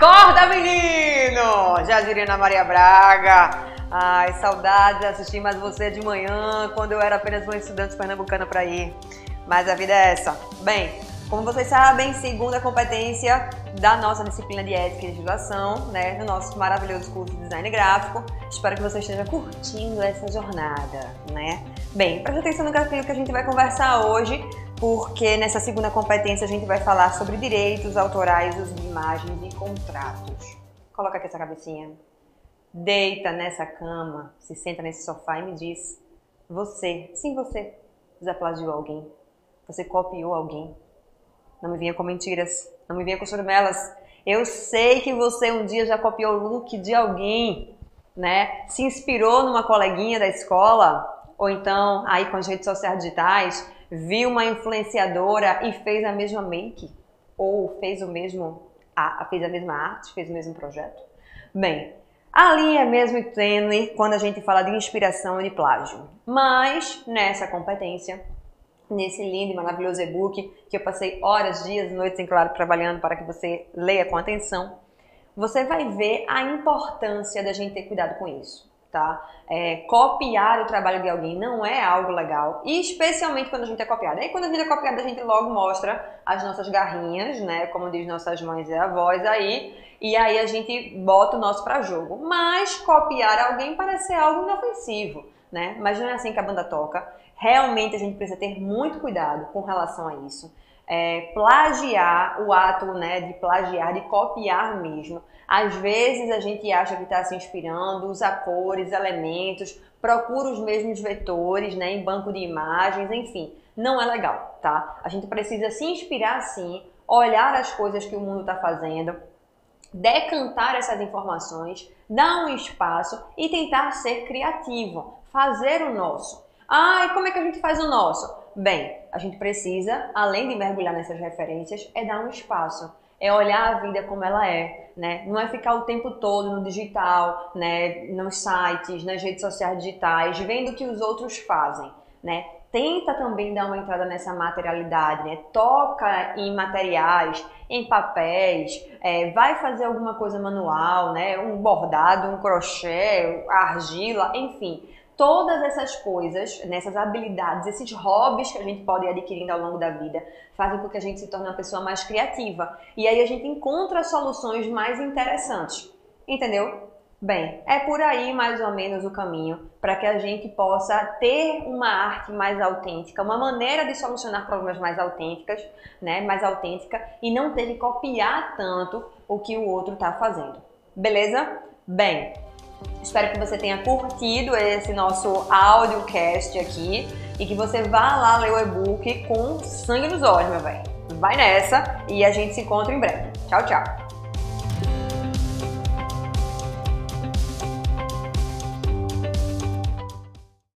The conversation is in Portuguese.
Acorda, menino! Ana Maria Braga. Ai, saudades de assistir mais você de manhã, quando eu era apenas uma estudante pernambucana para ir. Mas a vida é essa. Bem, como vocês sabem, segunda competência da nossa disciplina de ética e legislação, né, no nosso maravilhoso curso de design gráfico. Espero que você esteja curtindo essa jornada, né? Bem, preste atenção no que a gente vai conversar hoje, porque nessa segunda competência a gente vai falar sobre direitos autorais, uso de imagens e contratos. Coloca aqui essa cabecinha. Deita nessa cama, se senta nesse sofá e me diz: você, sim você, desaplagiou alguém. Você copiou alguém. Não me vinha com mentiras, não me vinha com surmelas. Eu sei que você um dia já copiou o look de alguém, né? Se inspirou numa coleguinha da escola, ou então aí com as redes sociais digitais, viu uma influenciadora e fez a mesma make, ou fez o mesmo, a, fez a mesma arte, fez o mesmo projeto. Bem, a linha é mesmo tênue quando a gente fala de inspiração e de plágio, mas nessa competência, nesse lindo e maravilhoso e-book que eu passei horas, dias, noites, em claro, trabalhando para que você leia com atenção, você vai ver a importância da gente ter cuidado com isso tá? É, copiar o trabalho de alguém não é algo legal, e especialmente quando a gente é copiado. Aí quando a gente é copiado, a gente logo mostra as nossas garrinhas, né? Como diz nossas mães e avós aí, e aí a gente bota o nosso para jogo. Mas copiar alguém parece ser algo inofensivo, né? Mas não é assim que a banda toca. Realmente a gente precisa ter muito cuidado com relação a isso. É, plagiar o ato né, de plagiar, de copiar mesmo, às vezes a gente acha que está se inspirando, usa cores, elementos, procura os mesmos vetores né, em banco de imagens, enfim. Não é legal, tá? A gente precisa se inspirar sim, olhar as coisas que o mundo está fazendo, decantar essas informações, dar um espaço e tentar ser criativo, fazer o nosso. Ah, e como é que a gente faz o nosso? Bem, a gente precisa, além de mergulhar nessas referências, é dar um espaço é olhar a vida como ela é, né? Não é ficar o tempo todo no digital, né? Nos sites, nas redes sociais digitais, vendo o que os outros fazem, né? Tenta também dar uma entrada nessa materialidade, né? Toca em materiais, em papéis, é, vai fazer alguma coisa manual, né? Um bordado, um crochê, argila, enfim todas essas coisas, nessas habilidades, esses hobbies que a gente pode ir adquirindo ao longo da vida, fazem com que a gente se torne uma pessoa mais criativa. E aí a gente encontra soluções mais interessantes. Entendeu? Bem, é por aí mais ou menos o caminho para que a gente possa ter uma arte mais autêntica, uma maneira de solucionar problemas mais autênticas, né, mais autêntica e não ter que copiar tanto o que o outro está fazendo. Beleza? Bem, Espero que você tenha curtido esse nosso audiocast aqui e que você vá lá ler o e-book com sangue nos olhos, meu bem. Vai nessa e a gente se encontra em breve. Tchau, tchau!